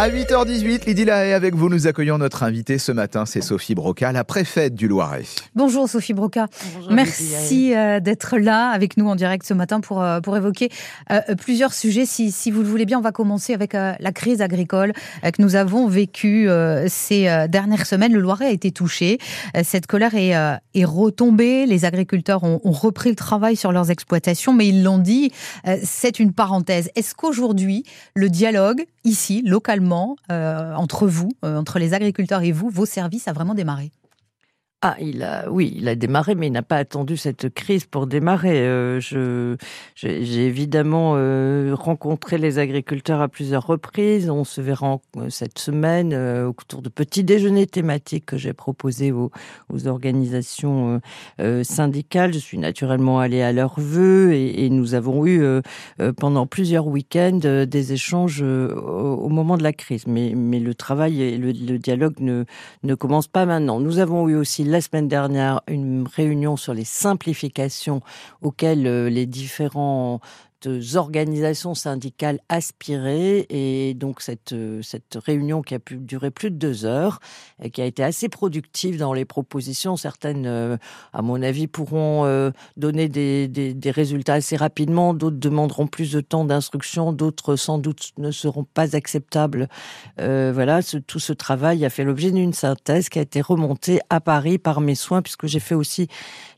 À 8h18, Lydie Lahaye avec vous. Nous accueillons notre invitée ce matin, c'est Sophie Broca, la préfète du Loiret. Bonjour Sophie Broca. Bonjour, Merci euh, d'être là avec nous en direct ce matin pour, euh, pour évoquer euh, plusieurs sujets. Si, si, vous le voulez bien, on va commencer avec la crise agricole que nous avons vécue ces dernières semaines. Le Loiret a été touché. Cette colère est, est retombée. Les agriculteurs ont, ont, repris le travail sur leurs exploitations, mais ils l'ont dit, c'est une parenthèse. Est-ce qu'aujourd'hui, le dialogue, ici, localement, euh, entre vous, euh, entre les agriculteurs et vous, vos services a vraiment démarré? Ah, il a, oui, il a démarré, mais il n'a pas attendu cette crise pour démarrer. Euh, j'ai évidemment euh, rencontré les agriculteurs à plusieurs reprises. On se verra euh, cette semaine autour de petits déjeuners thématiques que j'ai proposés aux, organisations syndicales. Je suis naturellement allée à leurs vœux et, nous avons eu pendant plusieurs week-ends des échanges au, moment de la crise. Mais, mais le travail et le, dialogue ne, ne commence pas maintenant. Nous avons eu aussi la semaine dernière une réunion sur les simplifications auxquelles euh, les différents organisations syndicales aspirées et donc cette cette réunion qui a pu durer plus de deux heures et qui a été assez productive dans les propositions. Certaines euh, à mon avis pourront euh, donner des, des, résultats assez rapidement. D'autres demanderont plus de temps d'instruction. D'autres sans doute ne seront pas acceptables. Euh, voilà tout ce travail a fait l'objet d'une synthèse qui a été remontée à Paris par mes soins puisque j'ai fait aussi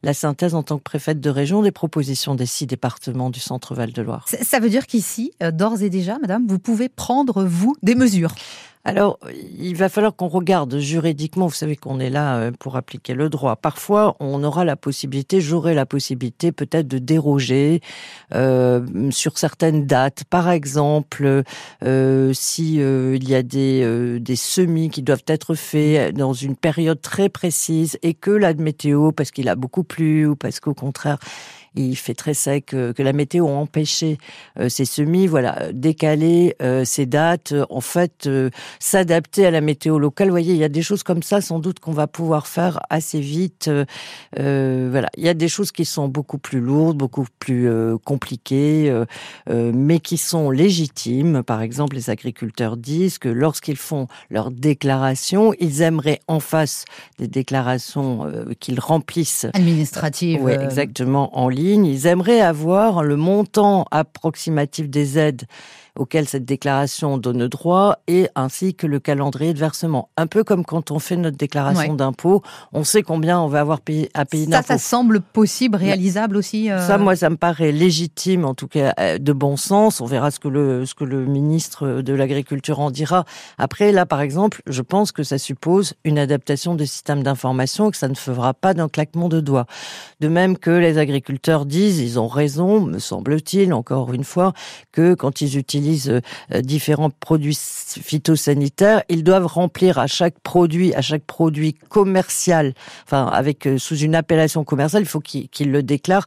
la synthèse en tant que préfète de région des propositions des six départements du centre De Loire. Ça veut dire qu'ici, euh, d'ores et déjà, madame, vous pouvez prendre, vous, des mesures alors, il va falloir qu'on regarde juridiquement. Vous savez qu'on est là euh, pour appliquer le droit. Parfois, on aura la possibilité, j'aurai la possibilité peut-être de déroger euh, sur certaines dates. Par exemple, euh, si euh, il y a des, euh, des semis qui doivent être faits dans une période très précise et que la météo, parce qu'il a beaucoup plu ou parce qu'au contraire, il fait très sec, euh, que la météo a empêché ces semis, voilà, décaler ces dates, en fait, s'adapter à la météo locale. Vous voyez, il y a des choses comme ça, sans doute qu'on va pouvoir faire assez vite. voilà, il y a des choses qui sont beaucoup plus lourdes, beaucoup plus compliquées, mais qui sont légitimes. Par exemple, les agriculteurs disent que lorsqu'ils font leur déclaration, ils aimeraient en face des déclarations qu'ils remplissent administratives, oui, exactement en ligne ils aimeraient avoir le montant approximatif des aides auquel cette déclaration donne droit et ainsi que le calendrier de versement. Un peu comme quand on fait notre déclaration ouais. d'impôt, on sait combien on va avoir payé, à payer d'impôt. Ça, ça semble possible, réalisable aussi euh... Ça, moi, ça me paraît légitime, en tout cas euh, de bon sens. On verra ce que le, ce que le ministre de l'Agriculture en dira. Après, là, par exemple, je pense que ça suppose une adaptation des systèmes d'information et que ça ne fera pas d'un claquement de doigts. De même que les agriculteurs disent, ils ont raison, me semble-t-il, encore une fois, que quand ils utilisent utilisent euh, différents produits phytosanitaires, ils doivent remplir à chaque produit, à chaque produit commercial, enfin avec euh, sous une appellation commerciale, il faut qu'ils qu le déclarent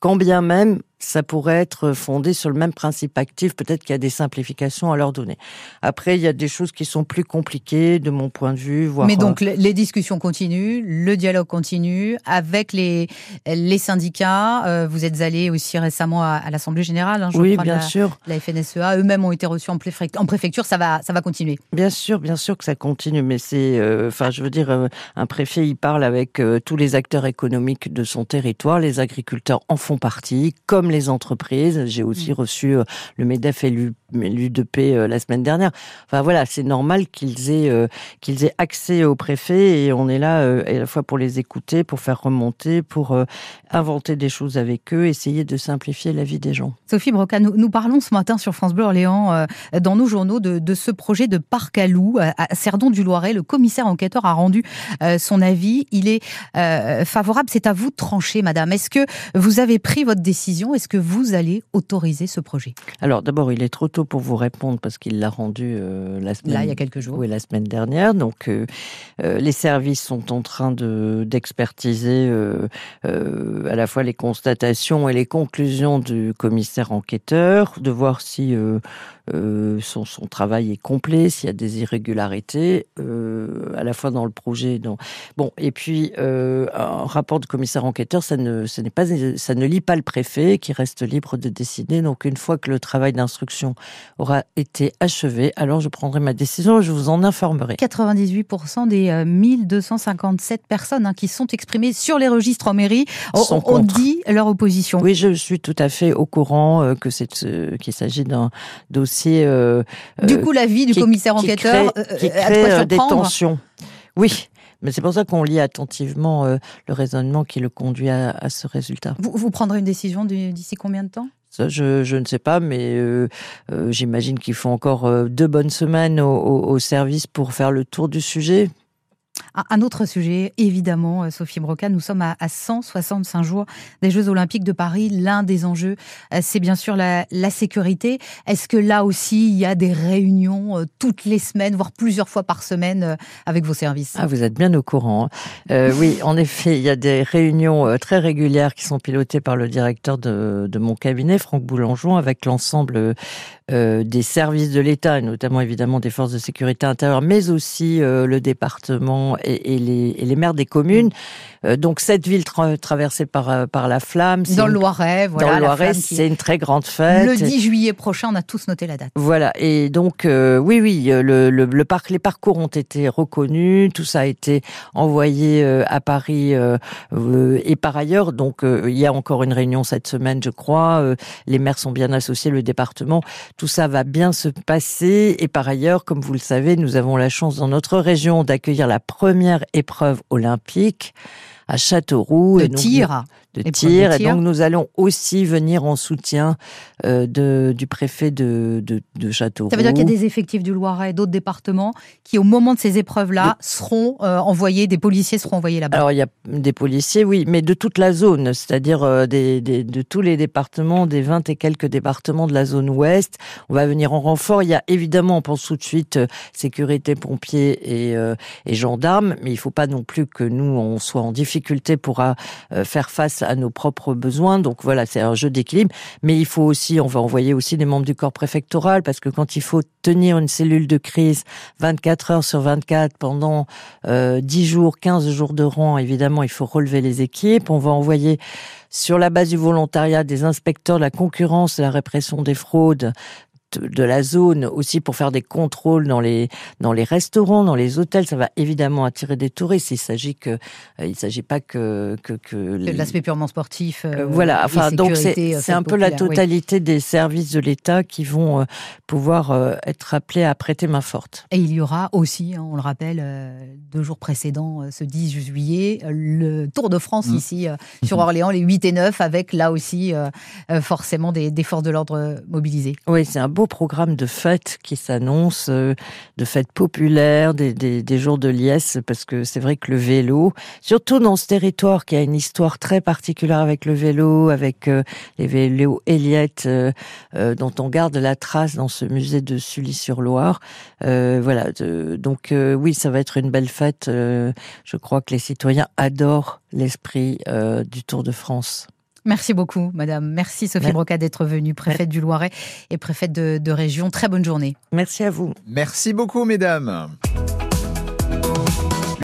quand bien même ça pourrait être fondé sur le même principe actif. Peut-être qu'il y a des simplifications à leur donner. Après, il y a des choses qui sont plus compliquées de mon point de vue. Voire... Mais donc, les discussions continuent, le dialogue continue avec les, les syndicats. Euh, vous êtes allé aussi récemment à, à l'Assemblée Générale. Hein, je oui, crois, bien la, sûr. La FNSEA, eux-mêmes ont été reçus en, en préfecture. Ça va, ça va continuer. Bien sûr, bien sûr que ça continue. Mais c'est, euh, enfin, je veux dire, euh, un préfet, il parle avec euh, tous les acteurs économiques de son territoire. Les agriculteurs en font partie, comme comme les entreprises. J'ai aussi mmh. reçu euh, le MEDEF et l'U2P euh, la semaine dernière. Enfin voilà, c'est normal qu'ils aient, euh, qu'ils aient accès au préfet et on est là à la fois pour les écouter, pour faire remonter, pour inventer des choses avec eux, essayer de simplifier la vie des gens. Sophie Broca, nous, nous parlons ce matin sur France Bleu Orléans, dans nos journaux, de, de ce projet de parc à loups à Cerdon du Loiret. Le commissaire enquêteur a rendu son avis. Il est favorable. C'est à vous de trancher, madame. Est-ce que vous avez pris votre décision? Est-ce que vous allez autoriser ce projet? Alors d'abord, il est trop tôt pour vous répondre parce qu'il l'a rendu euh, la semaine. Là, il y a quelques jours. Oui, la semaine dernière. Donc euh, euh, les services sont en train de d'expertiser à la fois les constatations et les conclusions du commissaire enquêteur, de voir si son, son travail est complet, s'il y a des irrégularités, à la fois dans le projet. Dans... Bon, et puis un rapport de commissaire enquêteur, ça ne, n'est pas, ça ne lit pas le préfet, qui reste libre de décider. Donc une fois que le travail d'instruction aura été achevé, alors je prendrai ma décision et je vous en informerai. 98% des 1257 personnes hein, qui sont exprimées sur les registres en mairie ont, dit leur opposition. Oui, je suis tout à fait au courant que c'est qu'il s'agit d'un dossier. du coup, l'avis du commissaire enquêteur qui crée, des tensions. Oui, mais c'est pour ça qu'on lit attentivement euh, le raisonnement qui le conduit à, ce résultat. Vous, prendrez une décision d'ici combien de temps? Ça, je, ne sais pas, mais euh, euh, j'imagine qu'il faut encore deux bonnes semaines au service pour faire le tour du sujet. Un autre sujet, évidemment, euh, Sophie Broca, nous sommes à, 165 jours des Jeux Olympiques de Paris. L'un des enjeux, euh, c'est bien sûr la, sécurité. Est-ce que là aussi, il y a des réunions euh, toutes les semaines, voire plusieurs fois par semaine avec vos services? Ah, vous êtes bien au courant. Hein. oui, en effet, il y a des réunions très régulières qui sont pilotées par le directeur de, mon cabinet, Franck Boulangeon, avec l'ensemble des services de l'État, et notamment évidemment des forces de sécurité intérieure, mais aussi le département et, les, maires des communes. Euh, donc cette ville traversée par, euh, par la flamme. Dans le Loiret, voilà. Dans le Loiret, c'est une très grande fête. Le 10 juillet prochain, on a tous noté la date. Voilà, et donc euh, oui, oui, le, le, parc, les parcours ont été reconnus, tout ça a été envoyé à Paris et par ailleurs, donc il y a encore une réunion cette semaine, je crois. les maires sont bien associés, le département, tout ça va bien se passer. Et par ailleurs, comme vous le savez, nous avons la chance dans notre région d'accueillir la première épreuve olympique à Châteauroux. De tir de tir. Et donc nous allons aussi venir en soutien euh, de, du préfet de, de, de, Châteauroux. Ça veut dire qu'il y a des effectifs du Loiret et d'autres départements qui, au moment de ces épreuves-là, seront euh, envoyés, des policiers seront envoyés là-bas. Alors il y a des policiers, oui, mais de toute la zone, c'est-à-dire euh, des, des, de tous les départements, des 20 et quelques départements de la zone ouest. On va venir en renfort. Il y a évidemment, on pense tout de suite, sécurité, pompiers et, et gendarmes, mais il ne faut pas non plus que nous, on soit en difficulté pour faire face à nos propres besoins. Donc voilà, c'est un jeu d'équilibre. Mais il faut aussi, on va envoyer aussi des membres du corps préfectoral parce que quand il faut tenir une cellule de crise 24 heures sur 24 pendant euh, 10 jours, 15 jours de rang, évidemment, il faut relever les équipes. On va envoyer sur la base du volontariat des inspecteurs de la concurrence la répression des fraudes de la zone aussi pour faire des contrôles dans les dans les restaurants, dans les hôtels, ça va évidemment attirer des touristes. Il s'agit que euh, il s'agit pas que que, que l'aspect purement sportif. Euh, voilà, enfin donc c'est euh, c'est un peu la totalité des services de l'État qui vont pouvoir être appelés à prêter main forte. Et il y aura aussi, hein, on le rappelle, deux jours précédents, ce 10 juillet, le Tour de France mmh. ici sur Orléans, les 8 et 9, avec là aussi forcément des, des forces de l'ordre mobilisées. Oui, c'est un beau programme de fêtes qui s'annonce, euh, de fêtes populaires, des, jours de liesse, parce que c'est vrai que le vélo, surtout dans ce territoire qui a une histoire très particulière avec le vélo, avec euh, les vélos Eliette, euh, dont on garde la trace dans ce musée de Sully-sur-Loire. voilà, donc oui, ça va être une belle fête. je crois que les citoyens adorent l'esprit du Tour de France. Merci beaucoup, madame. Merci, Sophie Broca, d'être venue, préfète du Loiret et préfète de, de région. Très bonne journée. Merci à vous. Merci beaucoup, mesdames.